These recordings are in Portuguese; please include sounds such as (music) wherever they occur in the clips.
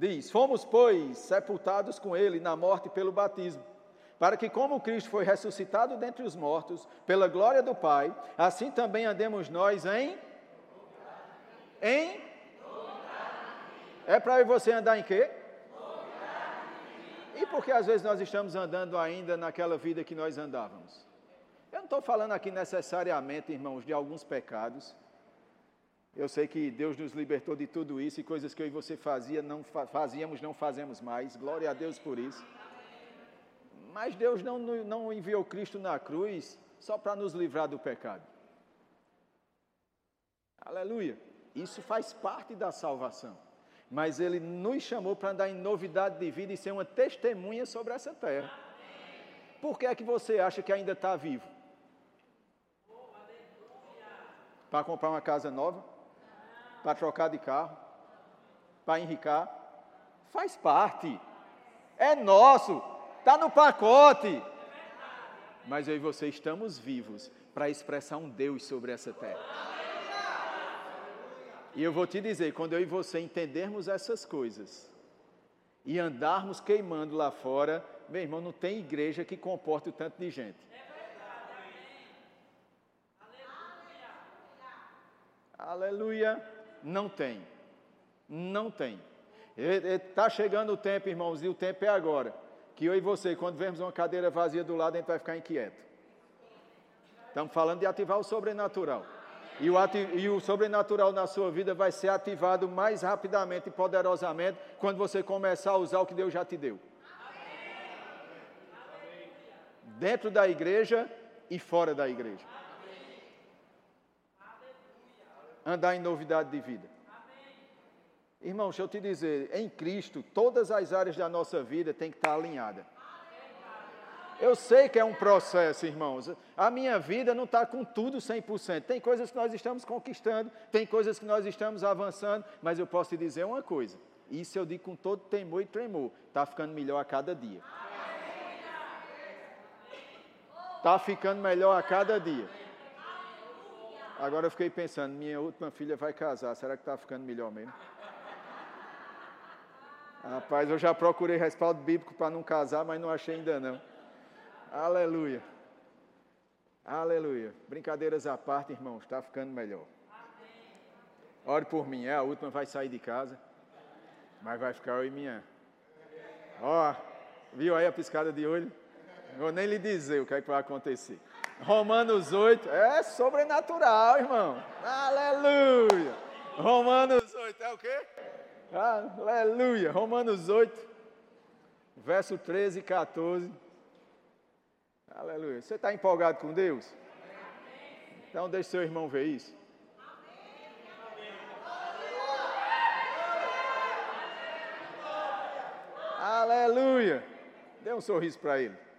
Diz: Fomos, pois, sepultados com ele na morte pelo batismo, para que, como Cristo foi ressuscitado dentre os mortos, pela glória do Pai, assim também andemos nós em. Em. É para você andar em quê? E por que às vezes nós estamos andando ainda naquela vida que nós andávamos? Eu não estou falando aqui necessariamente, irmãos, de alguns pecados. Eu sei que Deus nos libertou de tudo isso e coisas que eu e você fazia, não fazíamos, não fazemos mais. Glória a Deus por isso. Mas Deus não, não enviou Cristo na cruz só para nos livrar do pecado. Aleluia. Isso faz parte da salvação mas Ele nos chamou para andar em novidade de vida e ser uma testemunha sobre essa terra. Por que é que você acha que ainda está vivo? Para comprar uma casa nova? Para trocar de carro? Para enricar? Faz parte. É nosso. Está no pacote. Mas eu e você estamos vivos para expressar um Deus sobre essa terra. E eu vou te dizer, quando eu e você entendermos essas coisas e andarmos queimando lá fora, meu irmão, não tem igreja que comporte o tanto de gente. Aleluia. Não tem. Não tem. Está chegando o tempo, irmãos, e o tempo é agora. Que eu e você, quando vemos uma cadeira vazia do lado, a gente vai ficar inquieto. Estamos falando de ativar o sobrenatural. E o, e o sobrenatural na sua vida vai ser ativado mais rapidamente e poderosamente quando você começar a usar o que Deus já te deu. Dentro da igreja e fora da igreja. Andar em novidade de vida. Irmão, deixa eu te dizer, em Cristo, todas as áreas da nossa vida têm que estar alinhadas. Eu sei que é um processo, irmãos. A minha vida não está com tudo 100%. Tem coisas que nós estamos conquistando, tem coisas que nós estamos avançando, mas eu posso te dizer uma coisa. Isso eu digo com todo temor e tremor. Está ficando melhor a cada dia. Está ficando melhor a cada dia. Agora eu fiquei pensando, minha última filha vai casar, será que está ficando melhor mesmo? Rapaz, eu já procurei respaldo bíblico para não casar, mas não achei ainda não. Aleluia. Aleluia. Brincadeiras à parte, irmãos, está ficando melhor. Ore por mim, é a última, vai sair de casa, mas vai ficar eu e minha. Ó, viu aí a piscada de olho? vou nem lhe dizer o que, é que vai acontecer. Romanos 8, é sobrenatural, irmão. Aleluia. Romanos 8, é o quê? Aleluia. Romanos 8, verso 13 e 14. Aleluia. Você está empolgado com Deus? Então deixe seu irmão ver isso. Aleluia. Dê um sorriso para ele.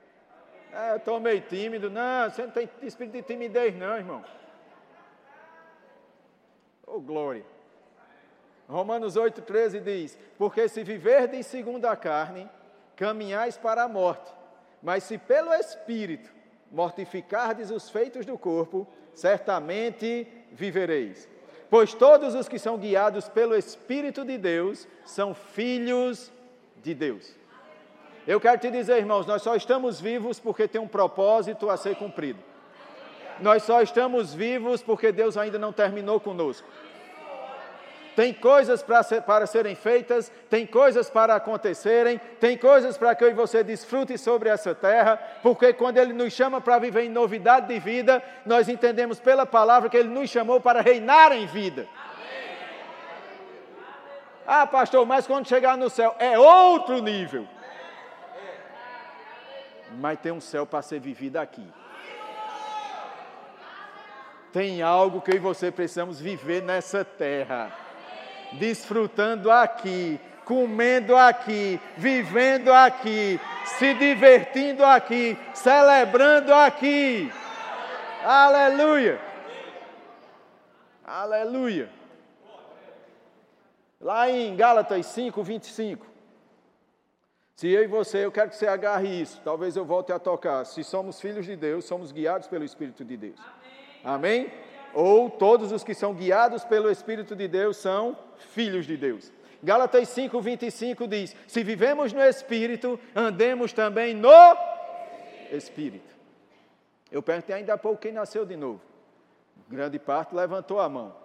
É, eu estou meio tímido. Não, você não tem espírito de timidez, não, irmão. Oh, glória. Romanos 8,13 diz: Porque se viverdes segundo a carne, caminhais para a morte. Mas se pelo Espírito mortificardes os feitos do corpo, certamente vivereis. Pois todos os que são guiados pelo Espírito de Deus são filhos de Deus. Eu quero te dizer, irmãos, nós só estamos vivos porque tem um propósito a ser cumprido. Nós só estamos vivos porque Deus ainda não terminou conosco. Tem coisas para, ser, para serem feitas, tem coisas para acontecerem, tem coisas para que eu e você desfrute sobre essa terra, porque quando Ele nos chama para viver em novidade de vida, nós entendemos pela palavra que Ele nos chamou para reinar em vida. Ah, pastor, mas quando chegar no céu é outro nível. Mas tem um céu para ser vivido aqui. Tem algo que eu e você precisamos viver nessa terra desfrutando aqui, comendo aqui, vivendo aqui, se divertindo aqui, celebrando aqui. Aleluia! Aleluia! Lá em Gálatas 5, 25. Se eu e você, eu quero que você agarre isso, talvez eu volte a tocar. Se somos filhos de Deus, somos guiados pelo Espírito de Deus. Amém? Amém? ou todos os que são guiados pelo Espírito de Deus são filhos de Deus. Gálatas 5, 25 diz: Se vivemos no Espírito, andemos também no Espírito. Eu perguntei ainda há pouco quem nasceu de novo. Grande parte levantou a mão.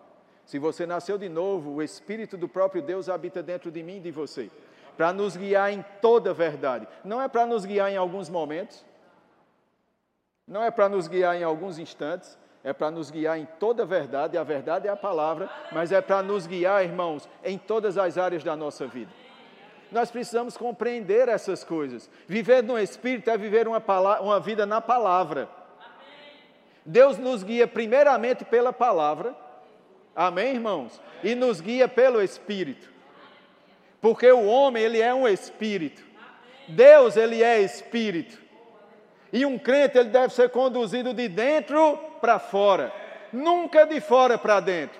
Se você nasceu de novo, o Espírito do próprio Deus habita dentro de mim e de você, para nos guiar em toda a verdade. Não é para nos guiar em alguns momentos, não é para nos guiar em alguns instantes, é para nos guiar em toda a verdade, a verdade é a palavra, mas é para nos guiar, irmãos, em todas as áreas da nossa vida. Nós precisamos compreender essas coisas. Viver no Espírito é viver uma, uma vida na palavra. Deus nos guia primeiramente pela palavra, Amém, irmãos? E nos guia pelo Espírito. Porque o homem, ele é um espírito. Deus, ele é espírito. E um crente, ele deve ser conduzido de dentro para fora, nunca de fora para dentro.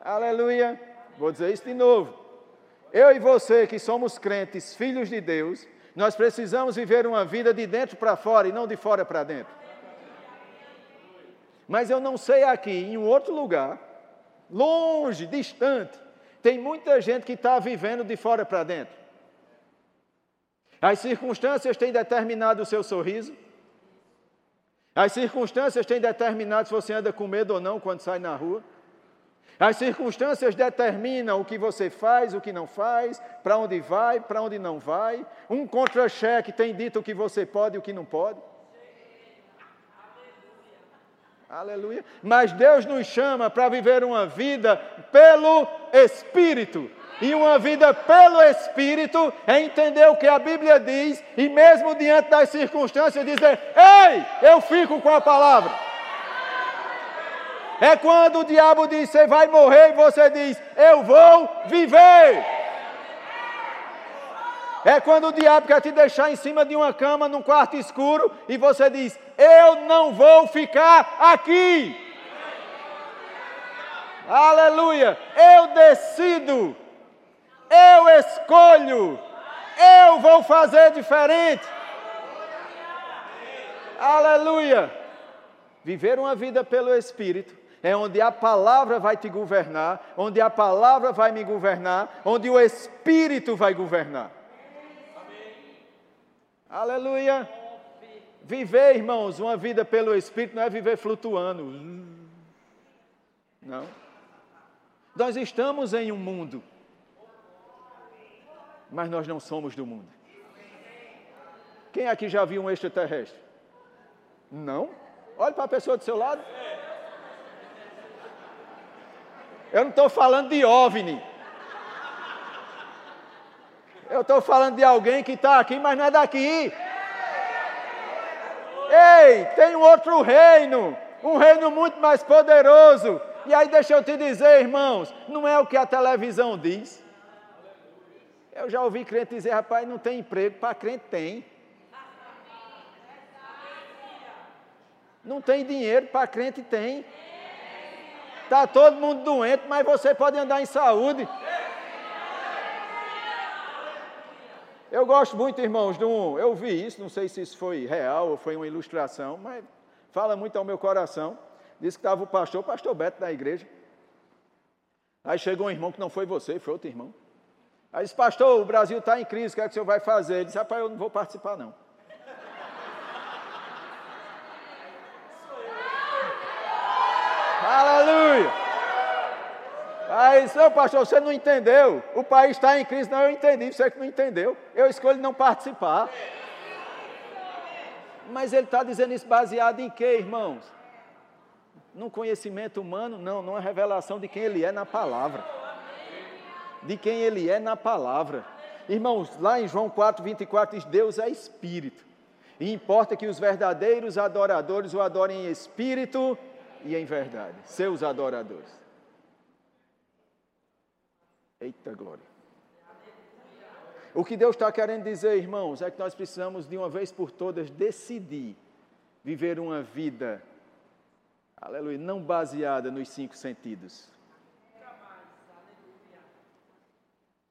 Aleluia. Vou dizer isso de novo. Eu e você que somos crentes, filhos de Deus, nós precisamos viver uma vida de dentro para fora e não de fora para dentro. Mas eu não sei aqui, em um outro lugar, longe, distante, tem muita gente que está vivendo de fora para dentro. As circunstâncias têm determinado o seu sorriso. As circunstâncias têm determinado se você anda com medo ou não quando sai na rua. As circunstâncias determinam o que você faz, o que não faz, para onde vai, para onde não vai. Um contra-cheque tem dito o que você pode e o que não pode. Aleluia. Mas Deus nos chama para viver uma vida pelo Espírito. E uma vida pelo Espírito é entender o que a Bíblia diz e, mesmo diante das circunstâncias, dizer: Ei, eu fico com a palavra. É quando o diabo diz: Você vai morrer, e você diz: Eu vou viver. É quando o diabo quer te deixar em cima de uma cama num quarto escuro e você diz: Eu não vou ficar aqui. Aleluia! Eu decido, eu escolho, eu vou fazer diferente. Aleluia! Viver uma vida pelo Espírito é onde a palavra vai te governar, onde a palavra vai me governar, onde o Espírito vai governar. Aleluia. Viver, irmãos, uma vida pelo Espírito não é viver flutuando. Não. Nós estamos em um mundo, mas nós não somos do mundo. Quem aqui já viu um extraterrestre? Não? Olhe para a pessoa do seu lado. Eu não estou falando de OVNI. Eu estou falando de alguém que está aqui, mas não é daqui. Ei, tem um outro reino, um reino muito mais poderoso. E aí deixa eu te dizer, irmãos, não é o que a televisão diz. Eu já ouvi crente dizer, rapaz, não tem emprego, para crente tem. Não tem dinheiro, para crente tem. Está todo mundo doente, mas você pode andar em saúde. Eu gosto muito, irmãos, de um. Eu vi isso, não sei se isso foi real ou foi uma ilustração, mas fala muito ao meu coração. Disse que estava o pastor, o pastor Beto da igreja. Aí chegou um irmão que não foi você, foi outro irmão. Aí disse, pastor, o Brasil está em crise, o que, é que o senhor vai fazer? Ele disse, rapaz, eu não vou participar, não. (laughs) Aleluia! Aí, seu pastor, você não entendeu. O país está em crise. Não, eu entendi. Você que não entendeu. Eu escolho não participar. Mas ele está dizendo isso baseado em quê, irmãos? Num conhecimento humano? Não, numa revelação de quem ele é na palavra. De quem ele é na palavra. Irmãos, lá em João 4, 24 diz: Deus é espírito. E importa que os verdadeiros adoradores o adorem em espírito e em verdade. Seus adoradores. Eita glória. O que Deus está querendo dizer, irmãos, é que nós precisamos de uma vez por todas decidir viver uma vida, aleluia, não baseada nos cinco sentidos,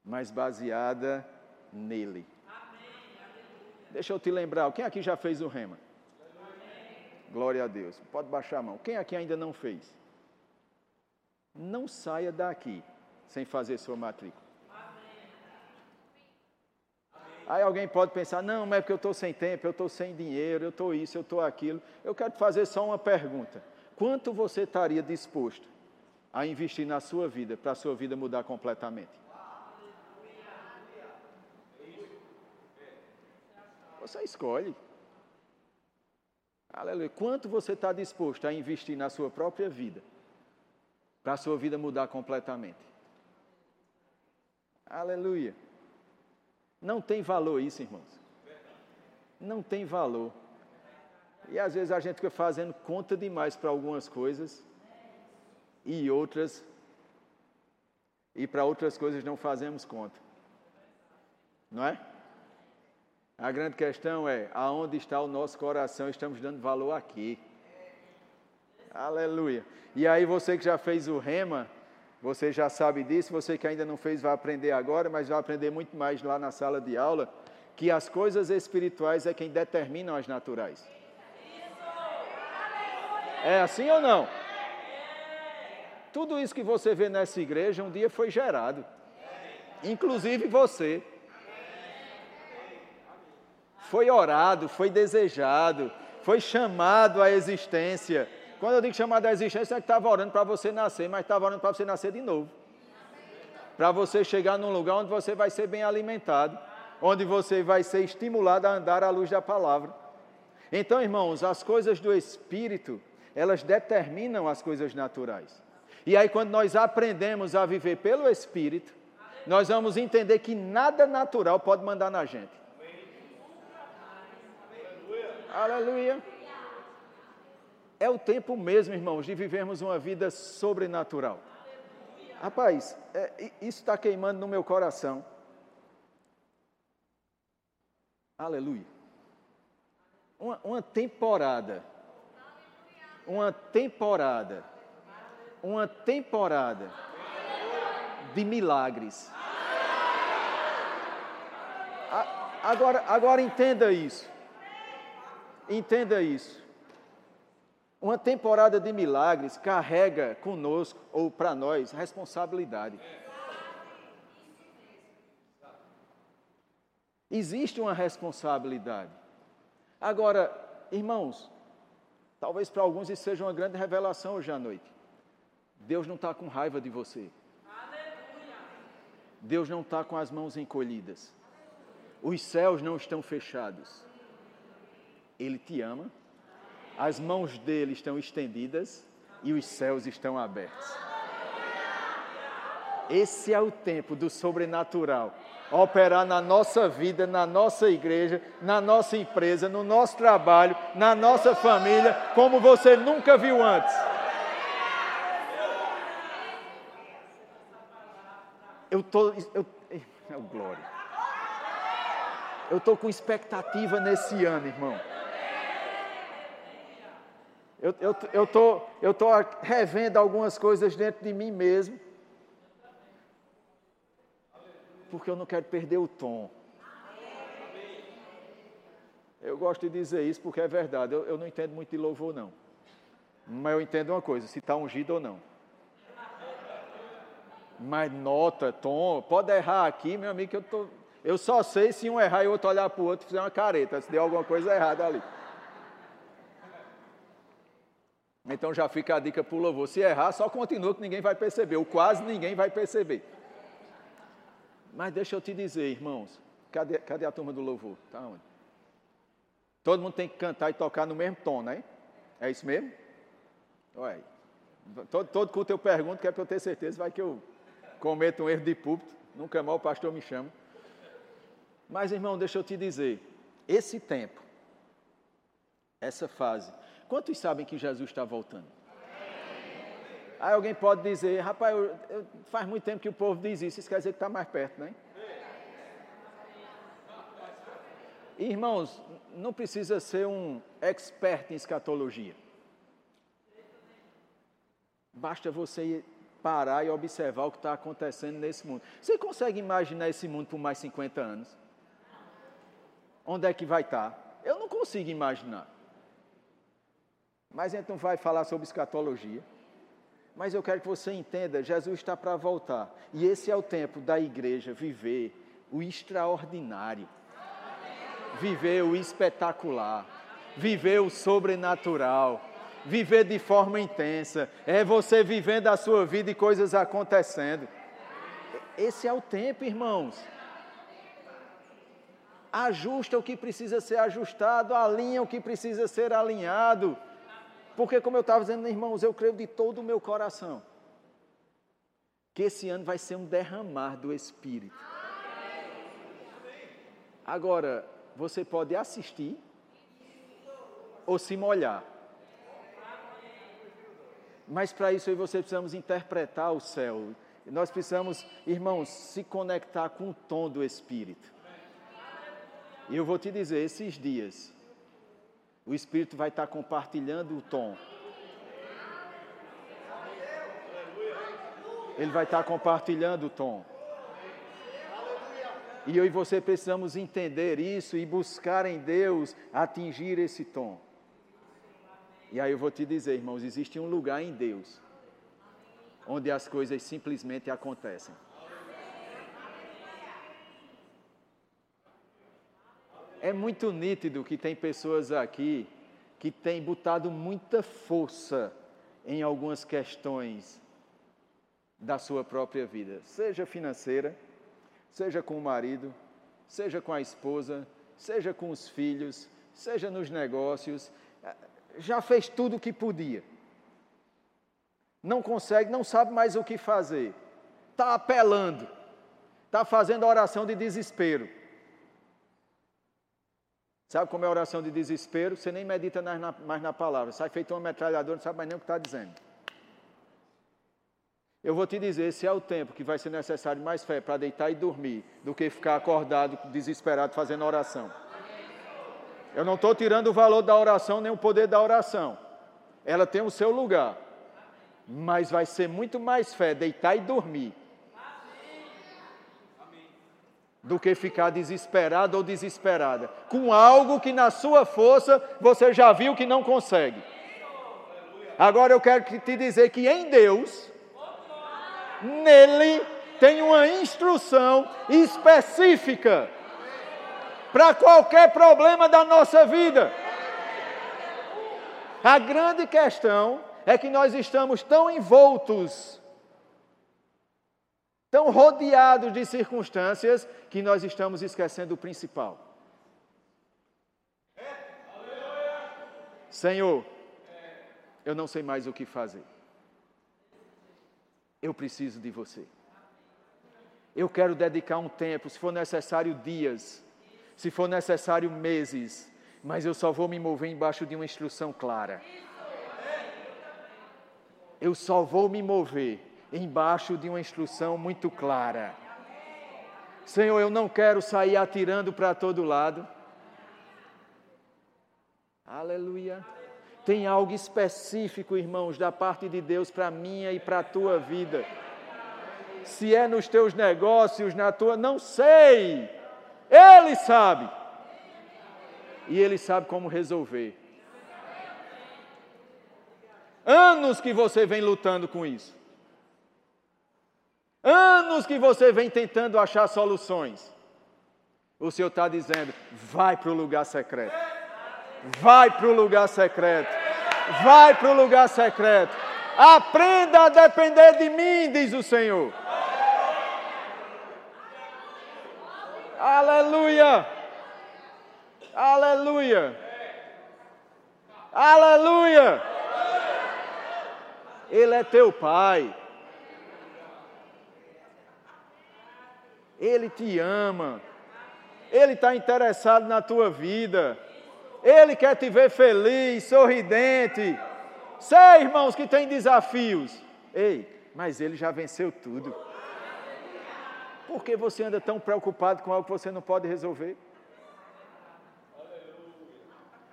mas baseada nele. Deixa eu te lembrar, quem aqui já fez o rema? Glória a Deus. Pode baixar a mão. Quem aqui ainda não fez? Não saia daqui sem fazer sua matrícula. Aí alguém pode pensar, não, mas é porque eu estou sem tempo, eu estou sem dinheiro, eu estou isso, eu estou aquilo. Eu quero te fazer só uma pergunta. Quanto você estaria disposto a investir na sua vida, para a sua vida mudar completamente? Você escolhe. Aleluia. Quanto você está disposto a investir na sua própria vida, para a sua vida mudar completamente? Aleluia. Não tem valor isso, irmãos. Não tem valor. E às vezes a gente fica fazendo conta demais para algumas coisas e outras, e para outras coisas não fazemos conta. Não é? A grande questão é: aonde está o nosso coração? Estamos dando valor aqui. Aleluia. E aí, você que já fez o rema, você já sabe disso. Você que ainda não fez, vai aprender agora, mas vai aprender muito mais lá na sala de aula. Que as coisas espirituais é quem determinam as naturais. É assim ou não? Tudo isso que você vê nessa igreja um dia foi gerado. Inclusive você foi orado, foi desejado, foi chamado à existência. Quando eu digo chamado à existência, é que estava orando para você nascer, mas estava orando para você nascer de novo. Para você chegar num lugar onde você vai ser bem alimentado, onde você vai ser estimulado a andar à luz da palavra. Então, irmãos, as coisas do Espírito, elas determinam as coisas naturais. E aí, quando nós aprendemos a viver pelo Espírito, nós vamos entender que nada natural pode mandar na gente. Aleluia. É o tempo mesmo, irmãos, de vivermos uma vida sobrenatural. Rapaz, é, isso está queimando no meu coração. Aleluia. Uma, uma temporada. Uma temporada. Uma temporada de milagres. Agora, agora entenda isso. Entenda isso. Uma temporada de milagres carrega conosco, ou para nós, responsabilidade. Existe uma responsabilidade. Agora, irmãos, talvez para alguns isso seja uma grande revelação hoje à noite. Deus não está com raiva de você. Deus não está com as mãos encolhidas. Os céus não estão fechados. Ele te ama, as mãos dele estão estendidas e os céus estão abertos. Esse é o tempo do sobrenatural operar na nossa vida, na nossa igreja, na nossa empresa, no nosso trabalho, na nossa família, como você nunca viu antes. Eu tô, eu, oh, glória. Eu tô com expectativa nesse ano, irmão. Eu estou eu, tô, eu tô revendo algumas coisas dentro de mim mesmo. Porque eu não quero perder o tom. Eu gosto de dizer isso porque é verdade. Eu, eu não entendo muito de louvor, não. Mas eu entendo uma coisa: se está ungido ou não. Mas nota, tom, pode errar aqui, meu amigo, que eu, tô, eu só sei se um errar e o outro olhar para o outro e fizer uma careta, se der alguma coisa errada ali. Então já fica a dica para o louvor. Se errar, só continua que ninguém vai perceber, ou quase ninguém vai perceber. Mas deixa eu te dizer, irmãos, cadê, cadê a turma do louvor? Tá onde? Todo mundo tem que cantar e tocar no mesmo tom, né? É isso mesmo? Olha Todo, todo culto eu pergunto, que é para eu ter certeza, vai que eu cometo um erro de púlpito, nunca mal o pastor me chama. Mas, irmão, deixa eu te dizer, esse tempo, essa fase, Quantos sabem que Jesus está voltando? Aí alguém pode dizer, rapaz, eu, eu, faz muito tempo que o povo diz isso, isso quer dizer que está mais perto, né? Irmãos, não precisa ser um expert em escatologia. Basta você parar e observar o que está acontecendo nesse mundo. Você consegue imaginar esse mundo por mais 50 anos? Onde é que vai estar? Tá? Eu não consigo imaginar. Mas a gente não vai falar sobre escatologia. Mas eu quero que você entenda: Jesus está para voltar. E esse é o tempo da igreja viver o extraordinário, viver o espetacular, viver o sobrenatural, viver de forma intensa. É você vivendo a sua vida e coisas acontecendo. Esse é o tempo, irmãos. Ajusta o que precisa ser ajustado, alinha o que precisa ser alinhado. Porque, como eu estava dizendo, irmãos, eu creio de todo o meu coração que esse ano vai ser um derramar do Espírito. Agora, você pode assistir ou se molhar. Mas para isso aí você precisamos interpretar o céu. Nós precisamos, irmãos, se conectar com o tom do Espírito. E eu vou te dizer, esses dias, o Espírito vai estar compartilhando o tom. Ele vai estar compartilhando o tom. E eu e você precisamos entender isso e buscar em Deus atingir esse tom. E aí eu vou te dizer, irmãos, existe um lugar em Deus onde as coisas simplesmente acontecem. É muito nítido que tem pessoas aqui que têm botado muita força em algumas questões da sua própria vida, seja financeira, seja com o marido, seja com a esposa, seja com os filhos, seja nos negócios, já fez tudo o que podia. Não consegue, não sabe mais o que fazer. Está apelando. Está fazendo oração de desespero. Sabe como é a oração de desespero? Você nem medita mais na, mais na palavra. Sai feito uma metralhadora, não sabe mais nem o que está dizendo. Eu vou te dizer, esse é o tempo que vai ser necessário mais fé para deitar e dormir do que ficar acordado, desesperado, fazendo oração. Eu não estou tirando o valor da oração nem o poder da oração. Ela tem o seu lugar. Mas vai ser muito mais fé deitar e dormir do que ficar desesperado ou desesperada com algo que na sua força você já viu que não consegue. Agora eu quero te dizer que em Deus, nele tem uma instrução específica para qualquer problema da nossa vida. A grande questão é que nós estamos tão envoltos, tão rodeados de circunstâncias, que nós estamos esquecendo o principal. Senhor, eu não sei mais o que fazer. Eu preciso de você. Eu quero dedicar um tempo, se for necessário dias, se for necessário meses, mas eu só vou me mover embaixo de uma instrução clara. Eu só vou me mover embaixo de uma instrução muito clara. Senhor, eu não quero sair atirando para todo lado. Aleluia. Tem algo específico, irmãos, da parte de Deus para minha e para a tua vida. Se é nos teus negócios, na tua, não sei. Ele sabe. E Ele sabe como resolver. Anos que você vem lutando com isso. Anos que você vem tentando achar soluções. O Senhor está dizendo: vai para o lugar secreto. Vai para o lugar secreto. Vai para o lugar secreto. Aprenda a depender de mim, diz o Senhor. Aleluia! Aleluia! Aleluia! Ele é teu pai. Ele te ama. Ele está interessado na tua vida. Ele quer te ver feliz, sorridente. Sei, irmãos, que tem desafios. Ei, mas ele já venceu tudo. Por que você anda tão preocupado com algo que você não pode resolver?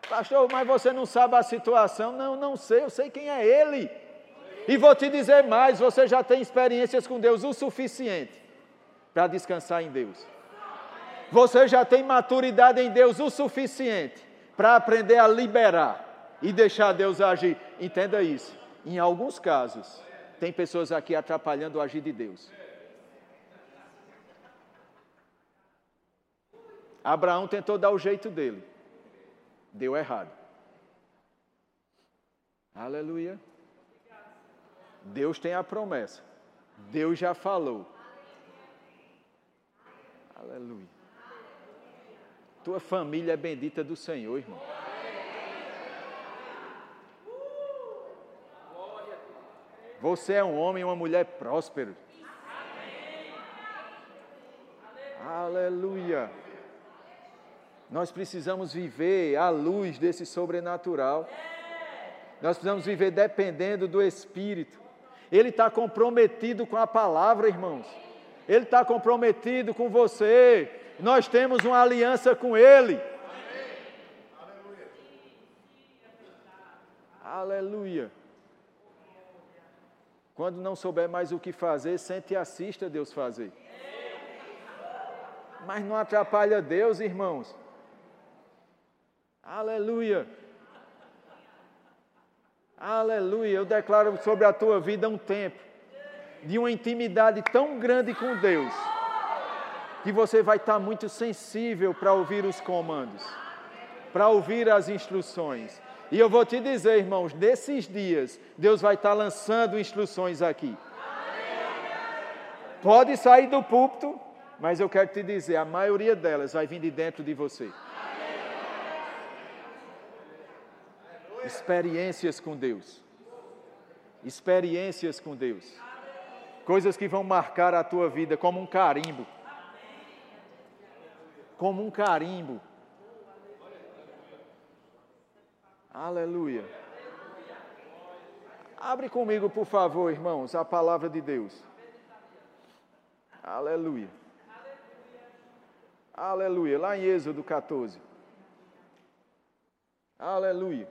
Pastor, mas você não sabe a situação. Não, não sei, eu sei quem é Ele. E vou te dizer mais: você já tem experiências com Deus o suficiente para descansar em Deus. Você já tem maturidade em Deus o suficiente para aprender a liberar e deixar Deus agir. Entenda isso. Em alguns casos, tem pessoas aqui atrapalhando o agir de Deus. Abraão tentou dar o jeito dele, deu errado. Aleluia. Deus tem a promessa. Deus já falou. Aleluia. Tua família é bendita do Senhor, irmão. Você é um homem e uma mulher próspero. Aleluia. Nós precisamos viver à luz desse sobrenatural. Nós precisamos viver dependendo do Espírito. Ele está comprometido com a palavra, irmãos. Ele está comprometido com você. Nós temos uma aliança com Ele. Aleluia. Quando não souber mais o que fazer, sente e assista Deus fazer. Mas não atrapalha Deus, irmãos. Aleluia. Aleluia. Eu declaro sobre a tua vida um tempo de uma intimidade tão grande com Deus, que você vai estar muito sensível para ouvir os comandos, para ouvir as instruções. E eu vou te dizer, irmãos, nesses dias, Deus vai estar lançando instruções aqui. Pode sair do púlpito, mas eu quero te dizer, a maioria delas vai vir de dentro de você. Experiências com Deus. Experiências com Deus. Coisas que vão marcar a tua vida como um carimbo. Como um carimbo. Aleluia. Abre comigo, por favor, irmãos, a palavra de Deus. Aleluia. Aleluia. Lá em Êxodo 14. Aleluia.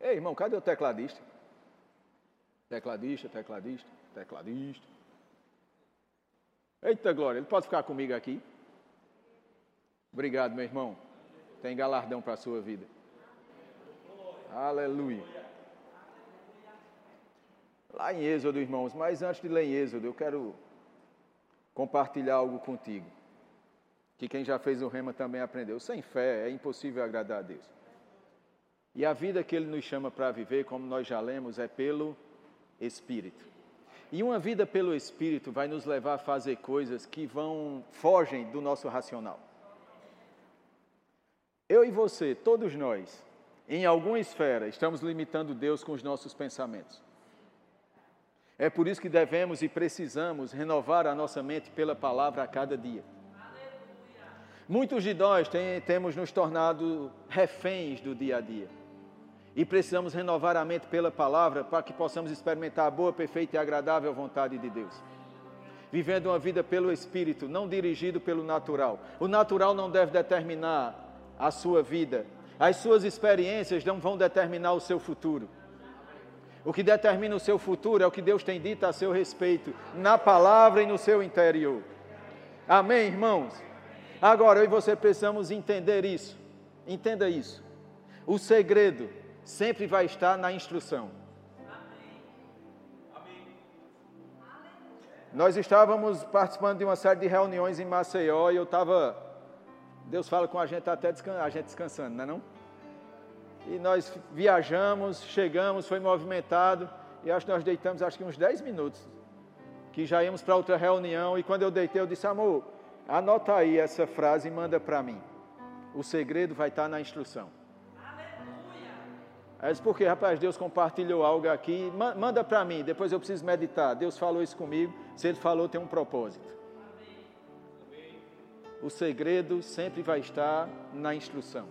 Ei, irmão, cadê o tecladista? Tecladista, tecladista, tecladista. Eita glória, ele pode ficar comigo aqui? Obrigado, meu irmão. Tem galardão para a sua vida. Aleluia. Lá em Êxodo, irmãos, mas antes de ler em Êxodo, eu quero compartilhar algo contigo. Que quem já fez o rema também aprendeu. Sem fé é impossível agradar a Deus. E a vida que Ele nos chama para viver, como nós já lemos, é pelo Espírito. E uma vida pelo Espírito vai nos levar a fazer coisas que vão fogem do nosso racional. Eu e você, todos nós, em alguma esfera, estamos limitando Deus com os nossos pensamentos. É por isso que devemos e precisamos renovar a nossa mente pela palavra a cada dia. Muitos de nós tem, temos nos tornado reféns do dia a dia. E precisamos renovar a mente pela palavra para que possamos experimentar a boa, perfeita e agradável vontade de Deus. Vivendo uma vida pelo Espírito, não dirigido pelo natural. O natural não deve determinar a sua vida. As suas experiências não vão determinar o seu futuro. O que determina o seu futuro é o que Deus tem dito a seu respeito, na palavra e no seu interior. Amém, irmãos? Agora eu e você precisamos entender isso. Entenda isso. O segredo sempre vai estar na instrução. Nós estávamos participando de uma série de reuniões em Maceió e eu estava. Deus fala com a gente até descan... a gente descansando, não é não? E nós viajamos, chegamos, foi movimentado, e acho que nós deitamos acho que uns 10 minutos. Que já íamos para outra reunião, e quando eu deitei, eu disse, amor, anota aí essa frase e manda para mim. O segredo vai estar na instrução. Aí disse, por que, rapaz, Deus compartilhou algo aqui, manda para mim, depois eu preciso meditar. Deus falou isso comigo, se Ele falou, tem um propósito. O segredo sempre vai estar na instrução.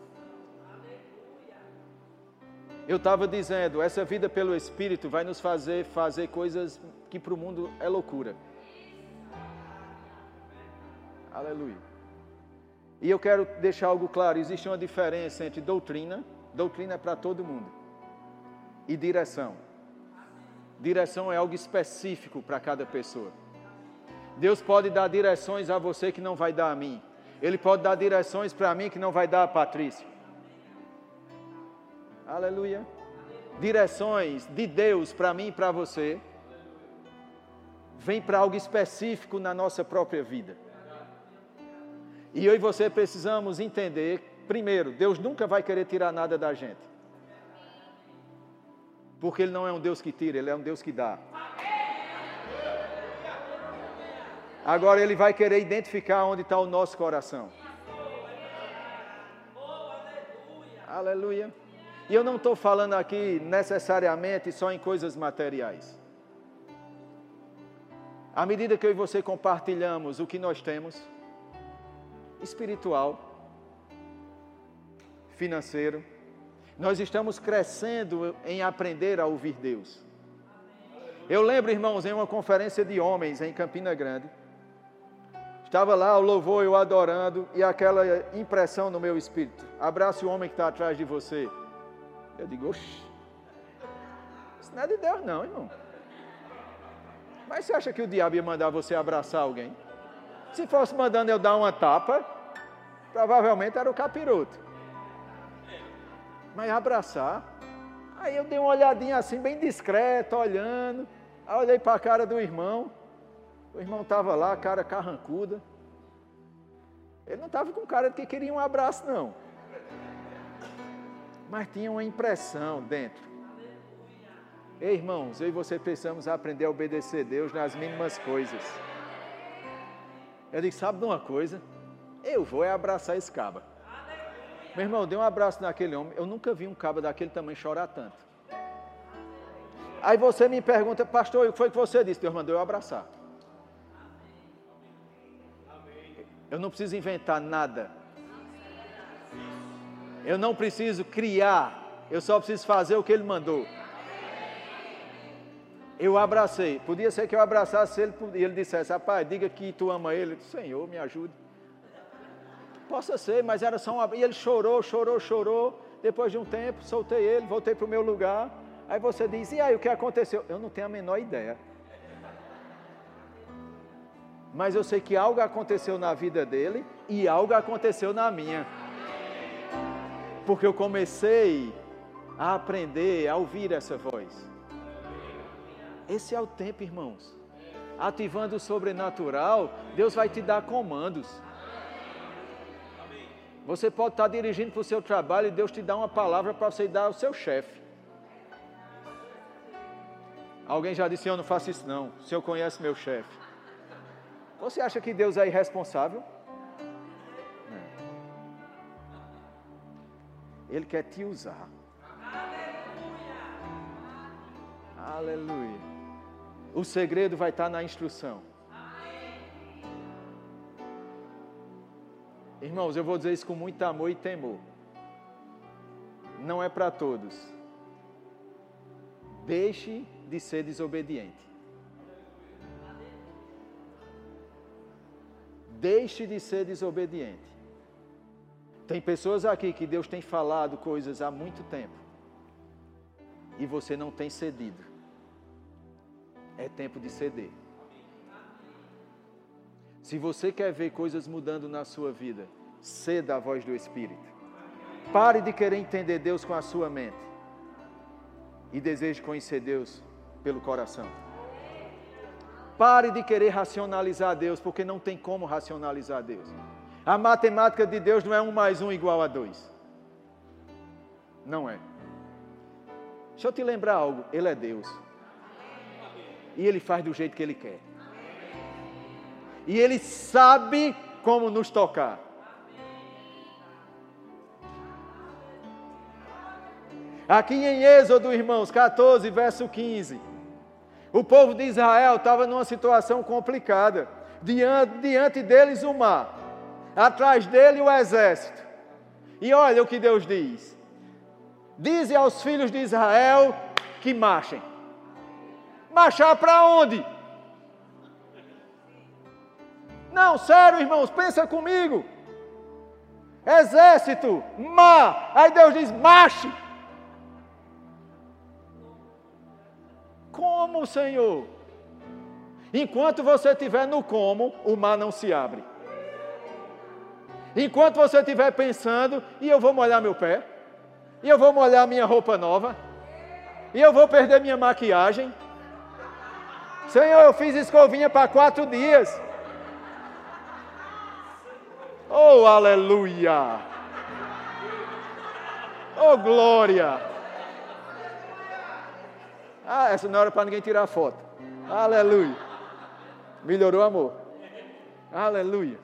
Eu estava dizendo, essa vida pelo Espírito vai nos fazer fazer coisas que para o mundo é loucura. Aleluia. E eu quero deixar algo claro: existe uma diferença entre doutrina Doutrina é para todo mundo. E direção. Direção é algo específico para cada pessoa. Deus pode dar direções a você que não vai dar a mim. Ele pode dar direções para mim que não vai dar a Patrícia. Aleluia. Direções de Deus para mim e para você. Vem para algo específico na nossa própria vida. E eu e você precisamos entender, primeiro, Deus nunca vai querer tirar nada da gente. Porque Ele não é um Deus que tira, Ele é um Deus que dá. Agora Ele vai querer identificar onde está o nosso coração. Aleluia. E eu não estou falando aqui necessariamente só em coisas materiais. À medida que eu e você compartilhamos o que nós temos, espiritual, financeiro, nós estamos crescendo em aprender a ouvir Deus. Eu lembro, irmãos, em uma conferência de homens em Campina Grande, estava lá o louvor, eu adorando, e aquela impressão no meu espírito: abrace o homem que está atrás de você. Eu digo, oxe, isso não é de Deus, não, irmão. Mas você acha que o diabo ia mandar você abraçar alguém? Se fosse mandando eu dar uma tapa, provavelmente era o capiroto. Mas abraçar. Aí eu dei uma olhadinha assim, bem discreta, olhando. Aí olhei para a cara do irmão. O irmão estava lá, cara carrancuda. Ele não estava com cara de que queria um abraço, não mas tinha uma impressão dentro. Ei, irmãos, eu e você precisamos aprender a obedecer a Deus nas mínimas coisas. Eu disse, sabe de uma coisa? Eu vou é abraçar esse caba. Meu irmão, dei um abraço naquele homem. Eu nunca vi um caba daquele tamanho chorar tanto. Aí você me pergunta, pastor, o que foi que você disse? Deus mandou eu abraçar. Eu não preciso inventar nada. Eu não preciso criar, eu só preciso fazer o que ele mandou. Eu abracei. Podia ser que eu abraçasse ele e ele dissesse: Rapaz, diga que tu ama ele. Senhor, me ajude. Possa ser, mas era só uma. E ele chorou, chorou, chorou. Depois de um tempo, soltei ele, voltei para o meu lugar. Aí você diz: E aí, o que aconteceu? Eu não tenho a menor ideia. Mas eu sei que algo aconteceu na vida dele e algo aconteceu na minha porque eu comecei a aprender a ouvir essa voz. Esse é o tempo, irmãos. Ativando o sobrenatural, Deus vai te dar comandos. Você pode estar dirigindo para o seu trabalho e Deus te dá uma palavra para você dar ao seu chefe. Alguém já disse: Eu não faço isso, não. O senhor conhece meu chefe. Você acha que Deus é irresponsável? Ele quer te usar. Aleluia. Aleluia. O segredo vai estar na instrução. Irmãos, eu vou dizer isso com muito amor e temor. Não é para todos. Deixe de ser desobediente. Deixe de ser desobediente. Tem pessoas aqui que Deus tem falado coisas há muito tempo e você não tem cedido. É tempo de ceder. Se você quer ver coisas mudando na sua vida, ceda a voz do Espírito. Pare de querer entender Deus com a sua mente e deseje conhecer Deus pelo coração. Pare de querer racionalizar Deus, porque não tem como racionalizar Deus. A matemática de Deus não é um mais um igual a dois. Não é. Deixa eu te lembrar algo: Ele é Deus. E Ele faz do jeito que Ele quer. E Ele sabe como nos tocar. Aqui em Êxodo, irmãos, 14, verso 15. O povo de Israel estava numa situação complicada. Diante, diante deles o mar atrás dele o exército. E olha o que Deus diz: Dize aos filhos de Israel que marchem. Marchar para onde? Não, sério, irmãos, pensa comigo. Exército, mar. Aí Deus diz: marche. Como, Senhor? Enquanto você estiver no como, o mar não se abre. Enquanto você estiver pensando, e eu vou molhar meu pé, E eu vou molhar minha roupa nova? E eu vou perder minha maquiagem? Senhor, eu fiz escovinha para quatro dias. Oh, aleluia! Oh, glória! Ah, essa não era para ninguém tirar foto. Aleluia! Melhorou, amor? Aleluia!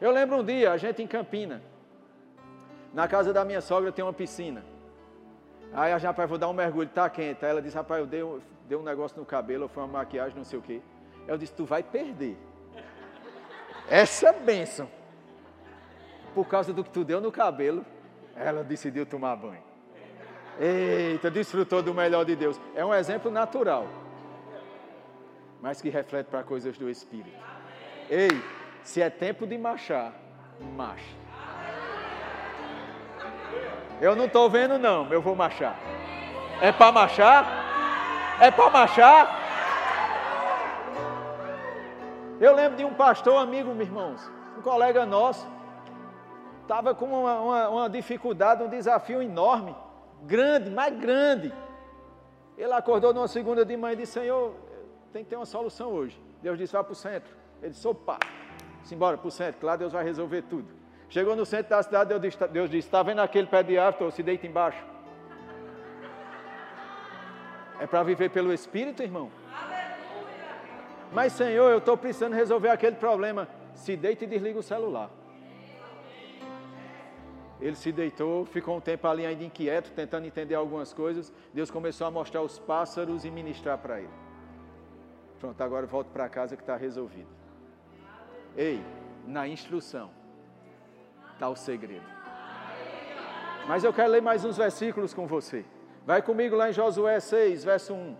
Eu lembro um dia, a gente em Campina, na casa da minha sogra tem uma piscina. Aí a rapaz, vou dar um mergulho, tá quente. Aí ela disse, rapaz, eu dei, um, dei um negócio no cabelo, foi uma maquiagem, não sei o quê. Eu disse, tu vai perder. Essa bênção. Por causa do que tu deu no cabelo, ela decidiu tomar banho. Eita, desfrutou do melhor de Deus. É um exemplo natural, mas que reflete para coisas do Espírito. Ei, se é tempo de marchar, marche. Eu não estou vendo, não, eu vou marchar. É para marchar? É para marchar? Eu lembro de um pastor amigo, meus irmãos, um colega nosso, estava com uma, uma, uma, dificuldade, um desafio enorme, grande, mais grande. Ele acordou numa segunda de manhã e disse: Senhor, tem que ter uma solução hoje. Deus disse: Vá para o centro. Ele disse: Opa, simbora para o centro, que lá Deus vai resolver tudo. Chegou no centro da cidade, Deus disse: Deus disse Está vendo aquele pé de árvore? Se deita embaixo. É para viver pelo Espírito, irmão? Mas, Senhor, eu estou precisando resolver aquele problema. Se deita e desliga o celular. Ele se deitou, ficou um tempo ali ainda inquieto, tentando entender algumas coisas. Deus começou a mostrar os pássaros e ministrar para ele. Pronto, agora volto para casa que está resolvido. Ei, na instrução está o segredo. Mas eu quero ler mais uns versículos com você. Vai comigo lá em Josué 6, verso 1.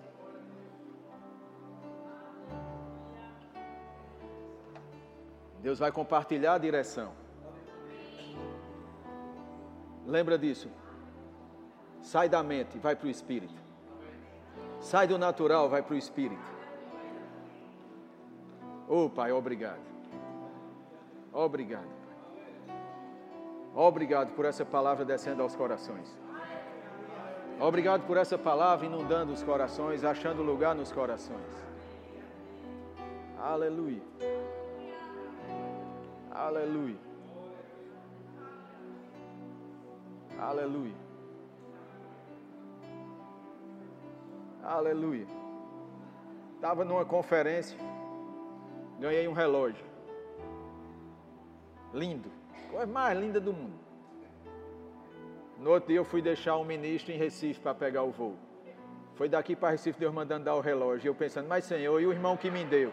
Deus vai compartilhar a direção. Lembra disso? Sai da mente, vai para o espírito. Sai do natural, vai para o espírito. Oh, Pai, obrigado. Obrigado. Obrigado por essa palavra descendo aos corações. Obrigado por essa palavra inundando os corações, achando lugar nos corações. Aleluia. Aleluia. Aleluia. Aleluia. Estava numa conferência, ganhei um relógio. Lindo. Coisa mais linda do mundo. No outro dia eu fui deixar um ministro em Recife para pegar o voo. Foi daqui para Recife, Deus mandando dar o relógio. E eu pensando, mas Senhor, e o irmão que me deu?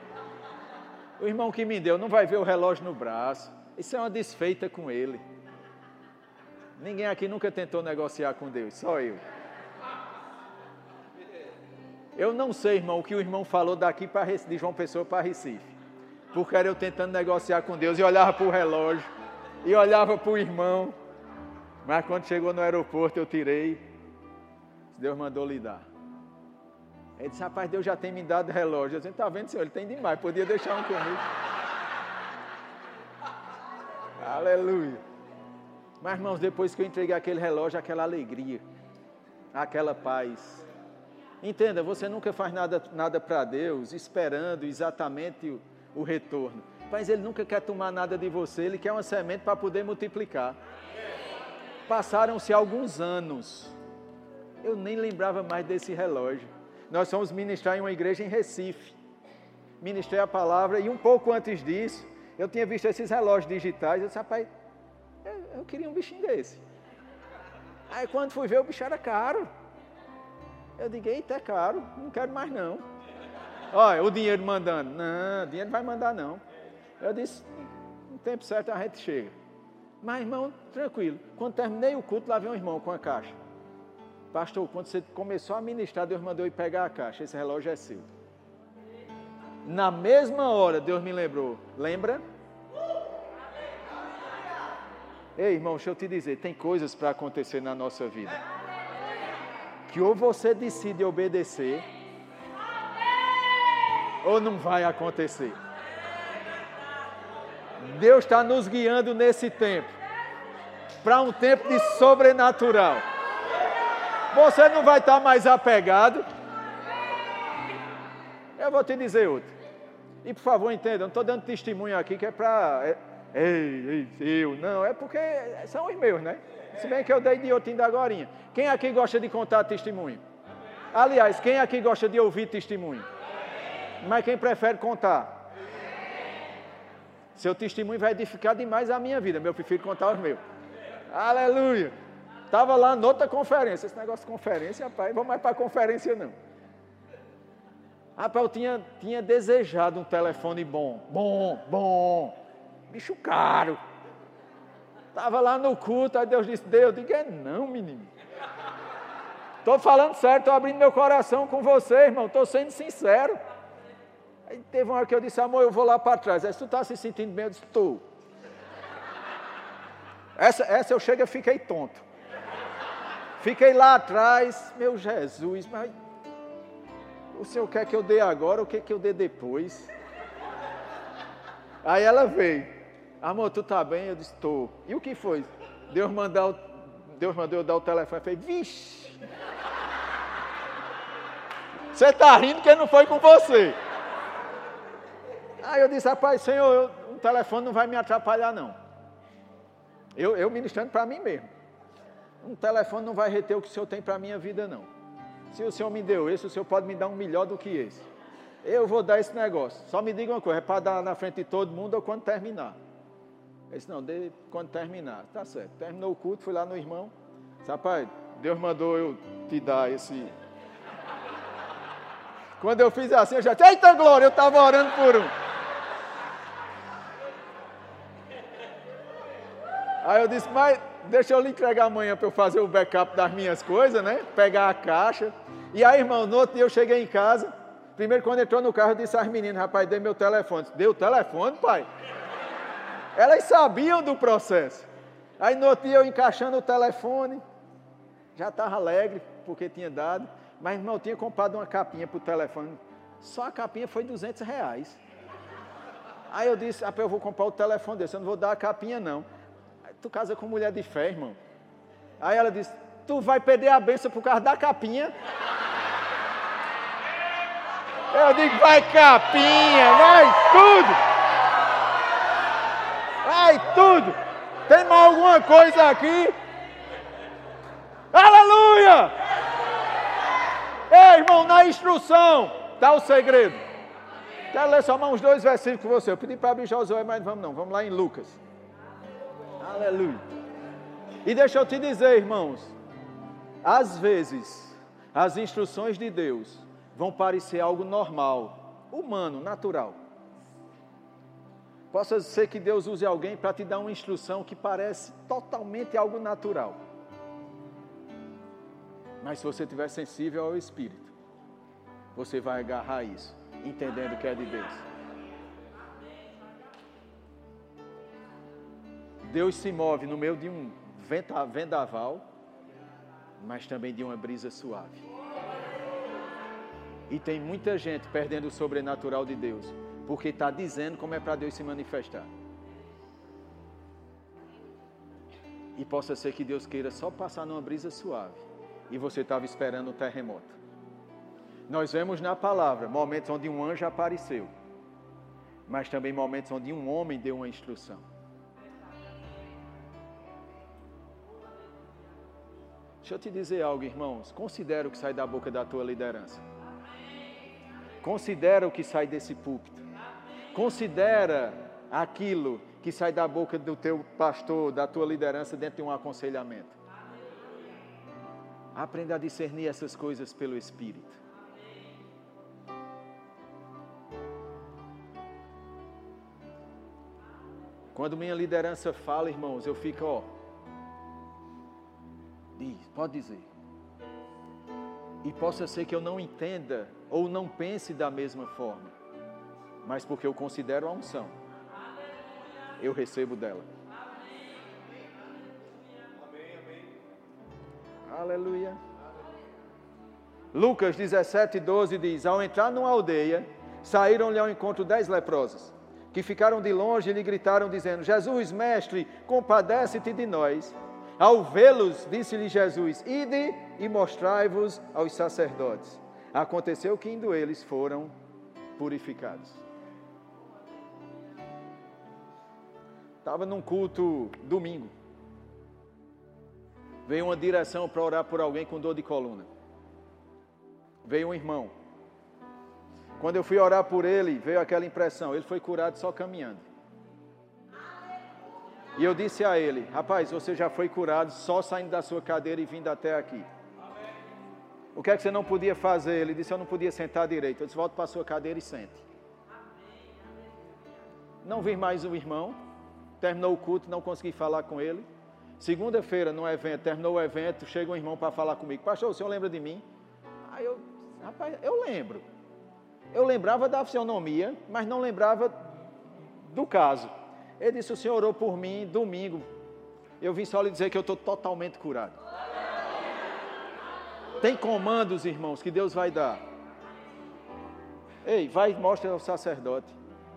O irmão que me deu não vai ver o relógio no braço. Isso é uma desfeita com ele. Ninguém aqui nunca tentou negociar com Deus, só eu. Eu não sei, irmão, o que o irmão falou daqui para de João Pessoa para Recife. Porque era eu tentando negociar com Deus e olhava para o relógio e olhava para o irmão. Mas quando chegou no aeroporto, eu tirei. Deus mandou lhe dar. Ele disse, rapaz, Deus já tem me dado relógio. Eu disse, está vendo, senhor? Ele tem demais, podia deixar um comigo. (laughs) Aleluia. Mas, irmãos, depois que eu entreguei aquele relógio, aquela alegria, aquela paz. Entenda, você nunca faz nada, nada para Deus esperando exatamente o, o retorno. Mas Ele nunca quer tomar nada de você, Ele quer uma semente para poder multiplicar. Passaram-se alguns anos, eu nem lembrava mais desse relógio. Nós fomos ministrar em uma igreja em Recife. Ministrei a palavra e um pouco antes disso, eu tinha visto esses relógios digitais. Eu disse, rapaz, eu, eu queria um bichinho desse. Aí quando fui ver, o bicho era caro. Eu digo, eita, é caro, não quero mais não. Olha, o dinheiro mandando. Não, o dinheiro não vai mandar não. Eu disse, no tempo certo a gente chega. Mas, irmão, tranquilo. Quando terminei o culto, lá veio um irmão com a caixa. Pastor, quando você começou a ministrar, Deus mandou ir pegar a caixa. Esse relógio é seu. Na mesma hora, Deus me lembrou. Lembra? Ei, irmão, deixa eu te dizer: tem coisas para acontecer na nossa vida. Que ou você decide obedecer, ou não vai acontecer. Deus está nos guiando nesse tempo para um tempo de sobrenatural. Você não vai estar mais apegado. Eu vou te dizer outro. E por favor, entenda, eu não estou dando testemunho aqui que é para. Ei, ei, eu. Não, é porque são os meus, né? Se bem que eu dei de outro ainda agora. Quem aqui gosta de contar testemunho? Aliás, quem aqui gosta de ouvir testemunho? Mas quem prefere contar? Seu testemunho vai edificar demais a minha vida. Meu prefiro contar os meus. Aleluia. Estava lá noutra conferência. Esse negócio de conferência, rapaz, vamos mais para conferência não. Rapaz, eu tinha, tinha desejado um telefone bom. Bom, bom. Bicho caro. Estava lá no culto, aí Deus disse, Deus, diga é não, menino. Estou falando certo, estou abrindo meu coração com você, irmão. Estou sendo sincero. Aí teve uma hora que eu disse, amor, eu vou lá para trás. Aí, se tu está se sentindo bem, eu disse, estou. Essa, essa eu chego e fiquei tonto. Fiquei lá atrás, meu Jesus, mas o senhor quer que eu dê agora ou quer que eu dê depois? Aí ela veio. Amor, tu tá bem? Eu disse, estou. E o que foi? Deus mandou, Deus mandou eu dar o telefone. Eu falei, vixe. Você está rindo que não foi com você. Aí eu disse, rapaz, Senhor, eu, telefone não vai me atrapalhar, não. Eu, eu ministrando para mim mesmo. Um telefone não vai reter o que o Senhor tem para a minha vida, não. Se o Senhor me deu esse, o Senhor pode me dar um melhor do que esse. Eu vou dar esse negócio. Só me diga uma coisa, é para dar na frente de todo mundo ou quando terminar? Eu disse, não, dê quando terminar. Tá certo. Terminou o culto, fui lá no irmão. Disse, rapaz, Deus mandou eu te dar esse. Quando eu fiz assim, eu já disse, eita glória, eu estava orando por um. Aí eu disse, mas deixa eu lhe entregar amanhã para eu fazer o backup das minhas coisas, né? Pegar a caixa. E aí, irmão, no outro dia eu cheguei em casa. Primeiro, quando entrou no carro, eu disse às meninas, rapaz, dei meu telefone. Deu o telefone, pai? Elas sabiam do processo. Aí no outro dia eu encaixando o telefone, já estava alegre, porque tinha dado. Mas, irmão, tinha comprado uma capinha para o telefone. Só a capinha foi 200 reais. Aí eu disse, ah, eu vou comprar o telefone desse, eu não vou dar a capinha não. Tu casa com mulher de fé, irmão. Aí ela disse: Tu vai perder a benção por causa da capinha. Eu digo: Vai capinha, vai tudo. Vai tudo. Tem mais alguma coisa aqui? Aleluia! Ei, irmão, na instrução está o segredo. Quero ler só mais uns dois versículos com você. Eu pedi para abrir Josué, mas vamos não. Vamos lá em Lucas. Aleluia. E deixa eu te dizer, irmãos, às vezes as instruções de Deus vão parecer algo normal, humano, natural. Possa ser que Deus use alguém para te dar uma instrução que parece totalmente algo natural. Mas se você estiver sensível ao Espírito, você vai agarrar isso, entendendo que é de Deus. Deus se move no meio de um vendaval, mas também de uma brisa suave. E tem muita gente perdendo o sobrenatural de Deus, porque está dizendo como é para Deus se manifestar. E possa ser que Deus queira só passar numa brisa suave, e você estava esperando um terremoto. Nós vemos na palavra momentos onde um anjo apareceu, mas também momentos onde um homem deu uma instrução. Deixa eu te dizer algo, irmãos. Considera o que sai da boca da tua liderança. Considera o que sai desse púlpito. Considera aquilo que sai da boca do teu pastor, da tua liderança dentro de um aconselhamento. Aprenda a discernir essas coisas pelo Espírito. Quando minha liderança fala, irmãos, eu fico, ó, Diz, pode dizer. E possa ser que eu não entenda ou não pense da mesma forma, mas porque eu considero a unção, eu recebo dela. Aleluia. Lucas 17, 12 diz: Ao entrar numa aldeia, saíram-lhe ao encontro dez leprosos, que ficaram de longe e lhe gritaram, dizendo: Jesus, mestre, compadece-te de nós. Ao vê-los, disse-lhe Jesus: Ide e mostrai-vos aos sacerdotes. Aconteceu que indo eles foram purificados. Estava num culto domingo. Veio uma direção para orar por alguém com dor de coluna. Veio um irmão. Quando eu fui orar por ele, veio aquela impressão: ele foi curado só caminhando. E eu disse a ele: Rapaz, você já foi curado só saindo da sua cadeira e vindo até aqui. O que é que você não podia fazer? Ele disse: Eu não podia sentar direito. Eu disse: Volta para a sua cadeira e sente. Não vi mais o irmão. Terminou o culto, não consegui falar com ele. Segunda-feira, no evento, terminou o evento, chega um irmão para falar comigo. Pastor, o senhor lembra de mim? Aí eu, rapaz, eu lembro. Eu lembrava da fisionomia, mas não lembrava do caso. Ele disse: O senhor orou por mim domingo. Eu vim só lhe dizer que eu estou totalmente curado. Tem comandos, irmãos, que Deus vai dar. Ei, vai mostra ao sacerdote.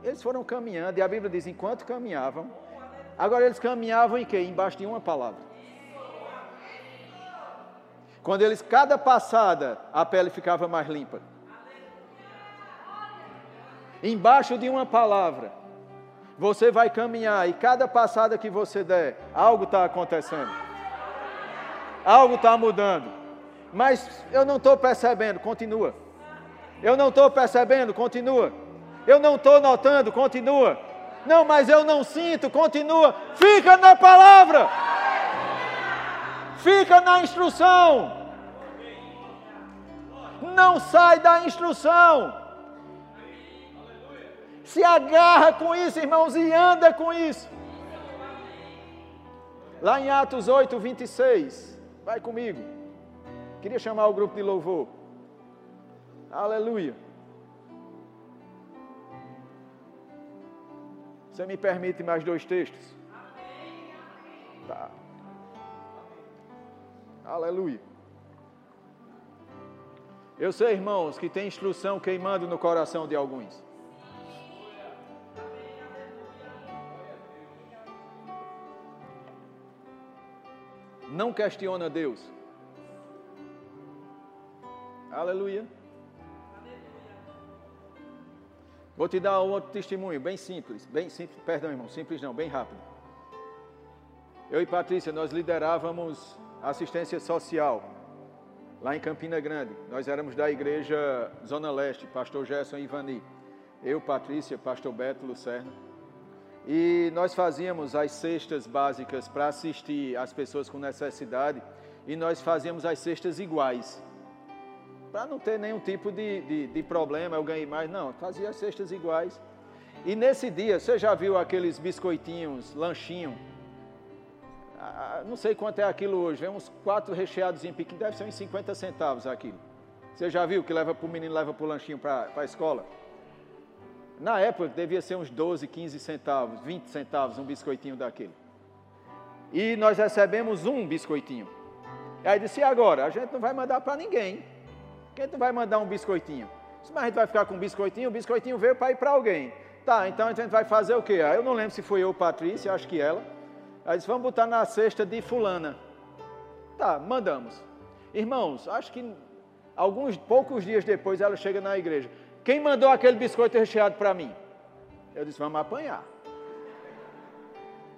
Eles foram caminhando, e a Bíblia diz: enquanto caminhavam, Agora eles caminhavam em quê? Embaixo de uma palavra. Quando eles, cada passada, a pele ficava mais limpa. Embaixo de uma palavra. Você vai caminhar e cada passada que você der, algo está acontecendo. Algo está mudando. Mas eu não estou percebendo, continua. Eu não estou percebendo, continua. Eu não estou notando, continua. Não, mas eu não sinto, continua. Fica na palavra. Fica na instrução. Não sai da instrução. Se agarra com isso, irmãos, e anda com isso. Lá em Atos 8, 26. Vai comigo. Queria chamar o grupo de louvor. Aleluia. Você me permite mais dois textos? Tá. Aleluia. Eu sei, irmãos, que tem instrução queimando no coração de alguns. Não questiona Deus. Aleluia. Vou te dar outro testemunho, bem simples, bem simples, perdão, irmão, simples não, bem rápido. Eu e Patrícia, nós liderávamos assistência social lá em Campina Grande. Nós éramos da igreja Zona Leste, pastor Gerson e Ivani. Eu, Patrícia, pastor Beto Lucerna. E nós fazíamos as cestas básicas para assistir as pessoas com necessidade e nós fazíamos as cestas iguais para não ter nenhum tipo de, de, de, problema, eu ganhei mais. Não, fazia as cestas iguais. E nesse dia, você já viu aqueles biscoitinhos, lanchinho? Ah, não sei quanto é aquilo hoje, vem uns quatro recheados em pequeno, deve ser uns 50 centavos aquilo. Você já viu que leva para o menino, leva para o lanchinho para a escola? Na época devia ser uns 12, 15 centavos, 20 centavos um biscoitinho daquele. E nós recebemos um biscoitinho. Aí disse, e agora? A gente não vai mandar para ninguém. Quem tu vai mandar um biscoitinho? Mas a gente vai ficar com um biscoitinho, o biscoitinho veio para ir para alguém. Tá, então a gente vai fazer o quê? eu não lembro se foi eu ou Patrícia, acho que ela. Aí disse, vamos botar na cesta de fulana. Tá, mandamos. Irmãos, acho que alguns poucos dias depois ela chega na igreja. Quem mandou aquele biscoito recheado para mim? Eu disse, vamos apanhar.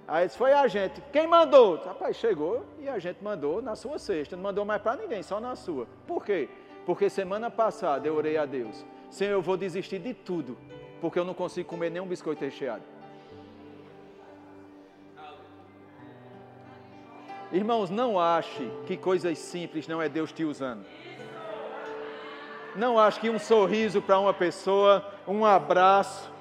Aí disse, foi a gente. Quem mandou? Rapaz, chegou e a gente mandou na sua cesta. Não mandou mais para ninguém, só na sua. Por quê? Porque semana passada eu orei a Deus: Senhor, eu vou desistir de tudo, porque eu não consigo comer nenhum biscoito recheado. Irmãos, não ache que coisas simples não é Deus te usando. Não ache que um sorriso para uma pessoa, um abraço,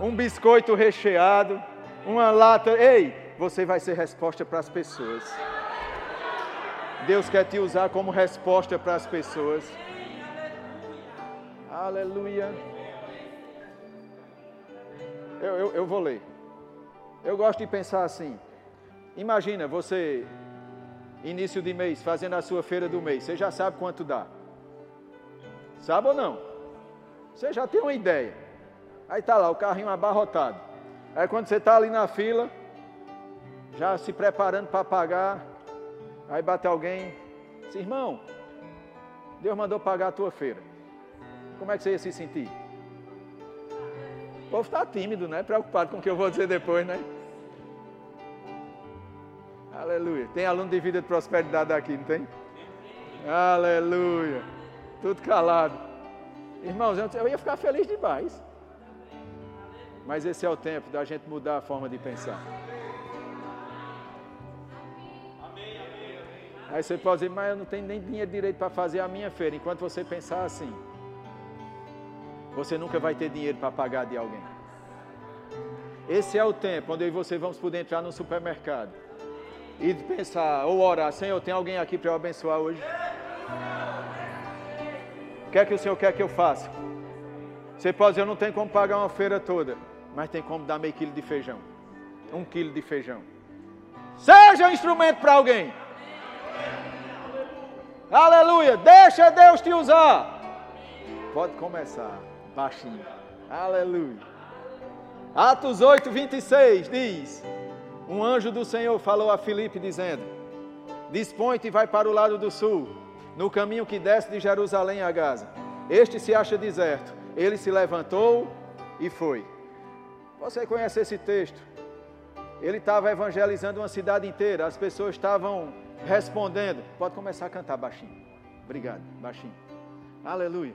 um biscoito recheado, uma lata. Ei, você vai ser resposta para as pessoas. Deus quer te usar como resposta para as pessoas. Aleluia. Eu, eu, eu vou ler. Eu gosto de pensar assim. Imagina você, início de mês, fazendo a sua feira do mês. Você já sabe quanto dá. Sabe ou não? Você já tem uma ideia. Aí está lá o carrinho abarrotado. Aí quando você está ali na fila, já se preparando para pagar, Aí bate alguém, Disse, irmão, Deus mandou pagar a tua feira. Como é que você ia se sentir? O povo está tímido, né? Preocupado com o que eu vou dizer depois, né? Aleluia. Tem aluno de vida de prosperidade aqui, não tem? Aleluia. Tudo calado. Irmãos, eu ia ficar feliz demais. Mas esse é o tempo da gente mudar a forma de pensar. Aí você pode dizer, mas eu não tenho nem dinheiro direito para fazer a minha feira. Enquanto você pensar assim, você nunca vai ter dinheiro para pagar de alguém. Esse é o tempo onde eu e você vamos poder entrar no supermercado e pensar ou orar, Senhor, tem alguém aqui para eu abençoar hoje? O que é que o Senhor quer que eu faça? Você pode dizer, eu não tenho como pagar uma feira toda, mas tem como dar meio quilo de feijão, um quilo de feijão. Seja um instrumento para alguém. Aleluia! Deixa Deus te usar. Pode começar baixinho. Aleluia. Atos 8, 26 diz: Um anjo do Senhor falou a Filipe, dizendo: Dispõe-te e vai para o lado do sul, no caminho que desce de Jerusalém a Gaza. Este se acha deserto. Ele se levantou e foi. Você conhece esse texto? Ele estava evangelizando uma cidade inteira, as pessoas estavam respondendo. Pode começar a cantar baixinho. Obrigado, baixinho. Aleluia.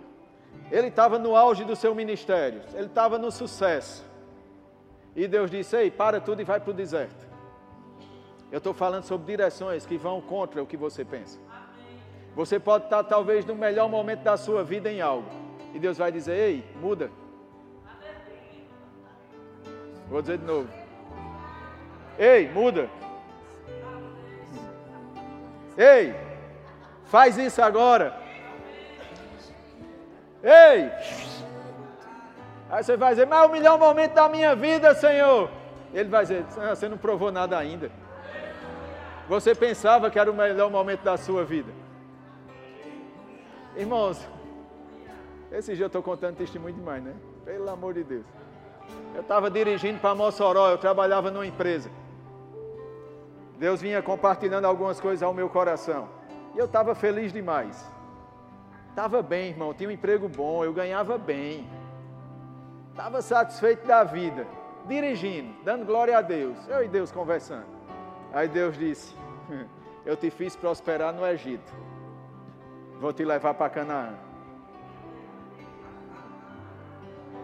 Ele estava no auge do seu ministério, ele estava no sucesso. E Deus disse: Ei, para tudo e vai para o deserto. Eu estou falando sobre direções que vão contra o que você pensa. Você pode estar talvez no melhor momento da sua vida em algo. E Deus vai dizer: Ei, muda. Vou dizer de novo. Ei, muda. Ei, faz isso agora. Ei! Aí você vai dizer, mas é o melhor momento da minha vida, Senhor. Ele vai dizer, ah, você não provou nada ainda. Você pensava que era o melhor momento da sua vida. Irmãos, esse dia eu estou contando testemunho demais, né? Pelo amor de Deus. Eu estava dirigindo para Mossoró, eu trabalhava numa empresa. Deus vinha compartilhando algumas coisas ao meu coração. E eu estava feliz demais. Estava bem, irmão, tinha um emprego bom, eu ganhava bem. Estava satisfeito da vida, dirigindo, dando glória a Deus. Eu e Deus conversando. Aí Deus disse: (laughs) Eu te fiz prosperar no Egito. Vou te levar para Canaã.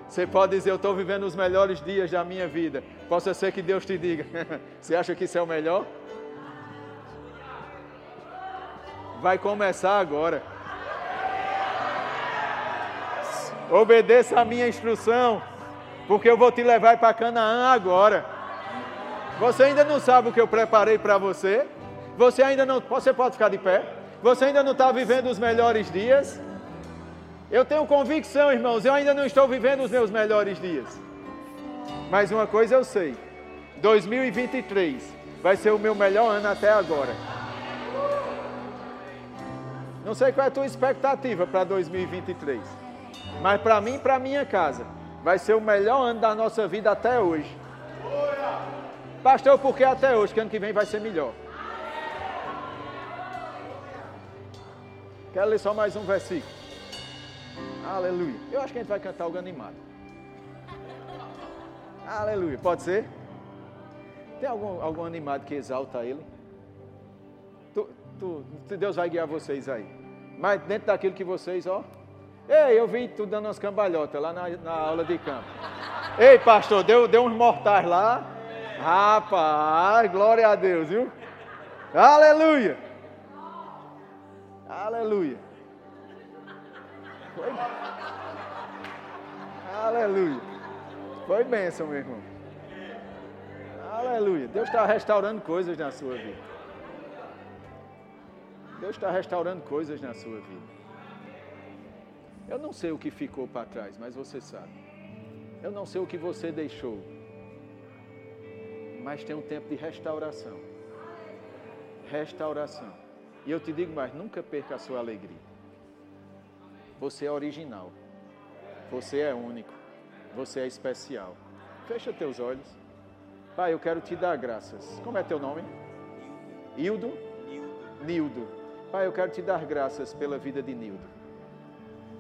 Você pode dizer, eu estou vivendo os melhores dias da minha vida. Possa ser que Deus te diga. (laughs) Você acha que isso é o melhor? Vai começar agora. Obedeça a minha instrução, porque eu vou te levar para Canaã agora. Você ainda não sabe o que eu preparei para você? Você ainda não. Você pode ficar de pé? Você ainda não está vivendo os melhores dias? Eu tenho convicção, irmãos, eu ainda não estou vivendo os meus melhores dias. Mas uma coisa eu sei: 2023 vai ser o meu melhor ano até agora. Não sei qual é a tua expectativa para 2023. Mas para mim e para minha casa, vai ser o melhor ano da nossa vida até hoje. Pastor, por que até hoje? Que ano que vem vai ser melhor. Quero ler só mais um versículo. Aleluia. Eu acho que a gente vai cantar algo animado. Aleluia. Pode ser? Tem algum, algum animado que exalta ele? Tu, tu, Deus vai guiar vocês aí. Mas dentro daquilo que vocês, ó. Ei, eu vi tu dando umas cambalhotas lá na, na aula de campo. Ei, pastor, deu, deu uns mortais lá. Rapaz, glória a Deus, viu? Aleluia! Aleluia! Foi... Aleluia! Foi bênção, meu irmão. Aleluia! Deus está restaurando coisas na sua vida. Deus está restaurando coisas na sua vida. Eu não sei o que ficou para trás, mas você sabe. Eu não sei o que você deixou. Mas tem um tempo de restauração. Restauração. E eu te digo mais, nunca perca a sua alegria. Você é original. Você é único. Você é especial. Fecha teus olhos. Pai, eu quero te dar graças. Como é teu nome? Hildo? Nildo. Pai, eu quero te dar graças pela vida de Nildo.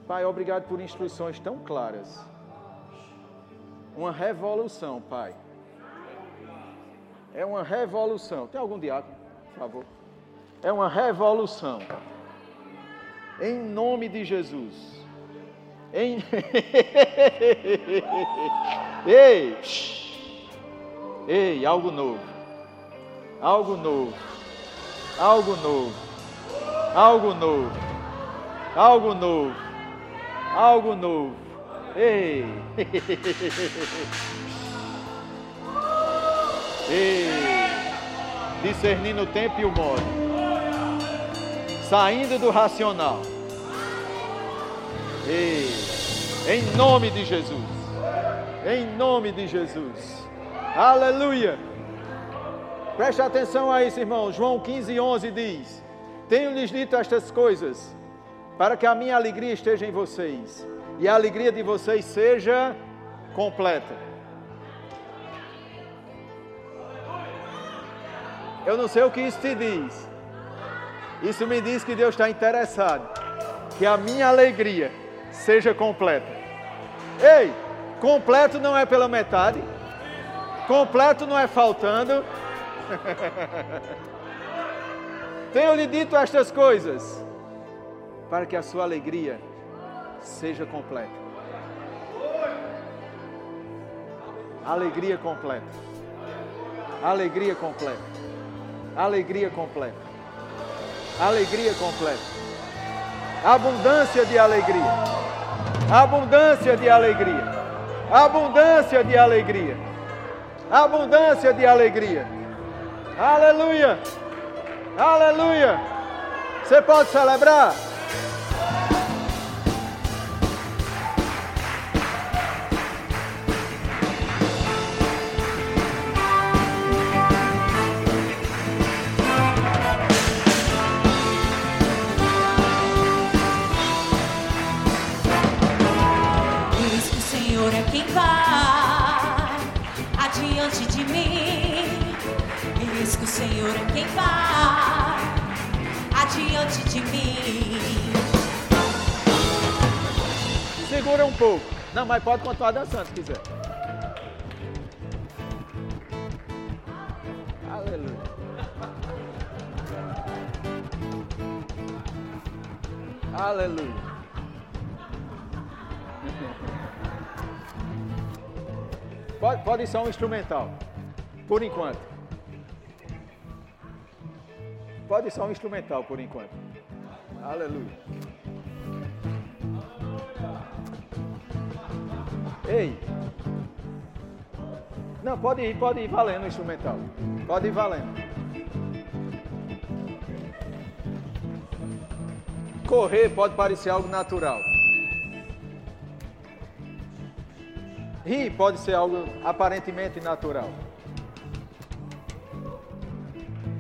Pai, obrigado por instruções tão claras. Uma revolução, Pai. É uma revolução. Tem algum diácono, por favor? É uma revolução. Em nome de Jesus. Em... (laughs) Ei! Ei, algo novo. Algo novo. Algo novo algo novo, algo novo, algo novo. Ei! (laughs) Ei! Discernindo o tempo e o modo, saindo do racional. Ei! Em nome de Jesus, em nome de Jesus. Aleluia! Preste atenção a isso, irmão. João 15, 11 diz: tenho-lhes dito estas coisas, para que a minha alegria esteja em vocês e a alegria de vocês seja completa. Eu não sei o que isso te diz. Isso me diz que Deus está interessado que a minha alegria seja completa. Ei, completo não é pela metade, completo não é faltando. (laughs) Tenho-lhe dito estas coisas para que a sua alegria seja completa. Alegria completa. Alegria completa. Alegria completa. Alegria completa. Abundância de alegria. Abundância de alegria. Abundância de alegria. Abundância de alegria. Aleluia. Aleluia! Você pode celebrar? Segura um pouco. Não, mas pode continuar dançando se quiser. Aleluia. Aleluia. Pode, pode ser um instrumental, por enquanto. Pode ser um instrumental, por enquanto. Aleluia. Ei. Não, pode ir, pode ir valendo o instrumental. Pode ir valendo. Correr pode parecer algo natural. Rir pode ser algo aparentemente natural.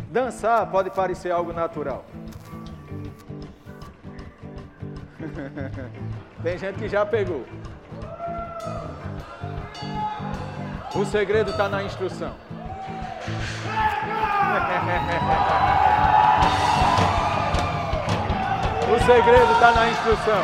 Dançar pode parecer algo natural. (laughs) Tem gente que já pegou. O segredo está na instrução. (laughs) o segredo está na instrução.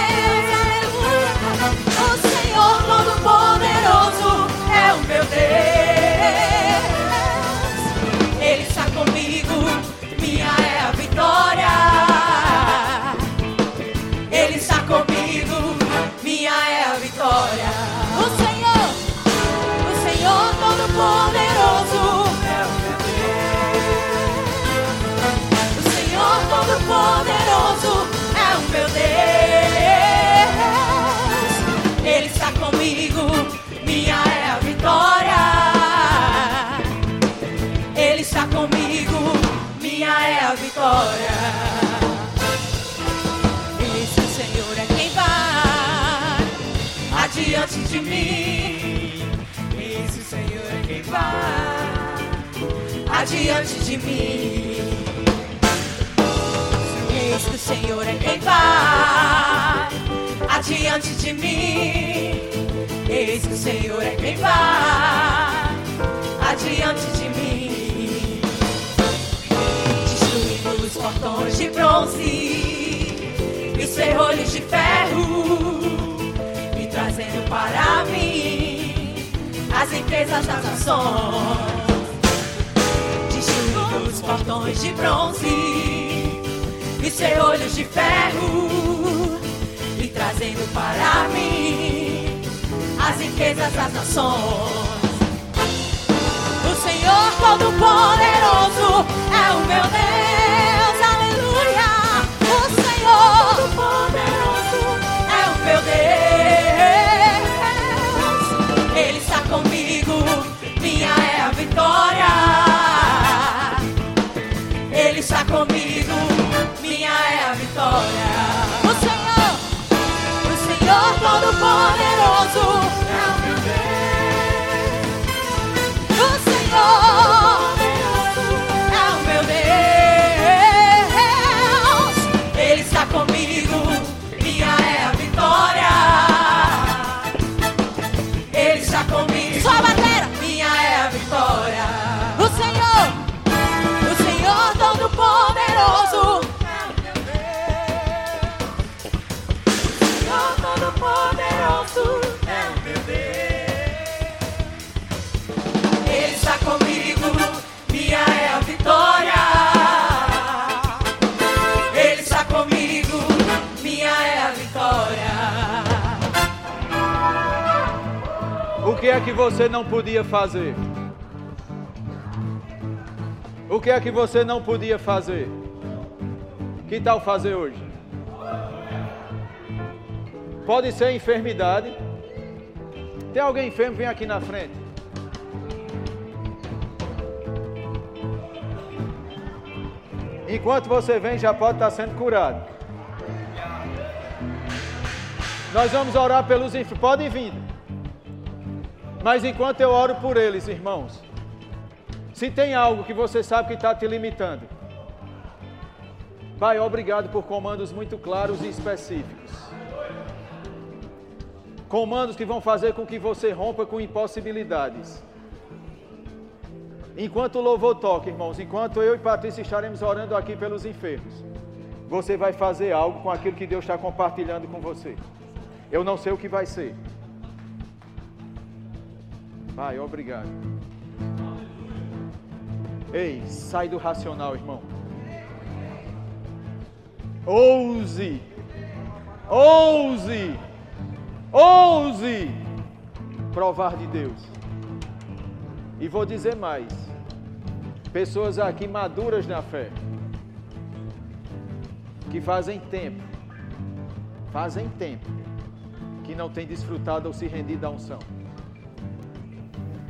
Deus. Adiante de mim. Eis que o Senhor é quem vai adiante de mim. Eis que o Senhor é quem vai adiante de mim. Destruindo os portões de bronze e os ferrolhos de ferro, e trazendo para mim as empresas das nações. Destruindo os portões de bronze e os ferrolhos de ferro, e trazendo para mim as riquezas das nações. O Senhor Todo-Poderoso é o meu Deus, aleluia. O Senhor Todo-Poderoso é o meu Deus. Ele está comigo, minha é a vitória. A é que você não podia fazer? O que é que você não podia fazer? Que tal fazer hoje? Pode ser enfermidade. Tem alguém enfermo? Vem aqui na frente. Enquanto você vem, já pode estar sendo curado. Nós vamos orar pelos enfermos. Podem vir. Mas enquanto eu oro por eles, irmãos, se tem algo que você sabe que está te limitando, Pai, obrigado por comandos muito claros e específicos. Comandos que vão fazer com que você rompa com impossibilidades. Enquanto o louvor toca, irmãos, enquanto eu e Patrícia estaremos orando aqui pelos enfermos, você vai fazer algo com aquilo que Deus está compartilhando com você. Eu não sei o que vai ser. Pai, obrigado. Ei, sai do racional, irmão. Ouse, ouse, ouse provar de Deus. E vou dizer mais: pessoas aqui maduras na fé, que fazem tempo, fazem tempo, que não têm desfrutado ou se rendido à unção.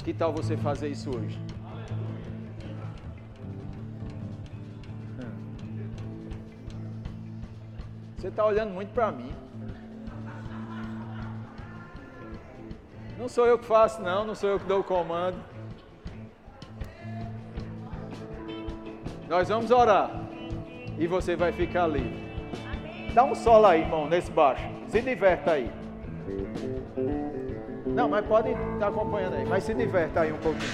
Que tal você fazer isso hoje? Você está olhando muito para mim. Não sou eu que faço, não, não sou eu que dou o comando. Nós vamos orar e você vai ficar livre. Dá um solo aí, irmão, nesse baixo. Se diverta aí. Não, mas podem estar tá acompanhando aí, mas se diverta aí um pouquinho.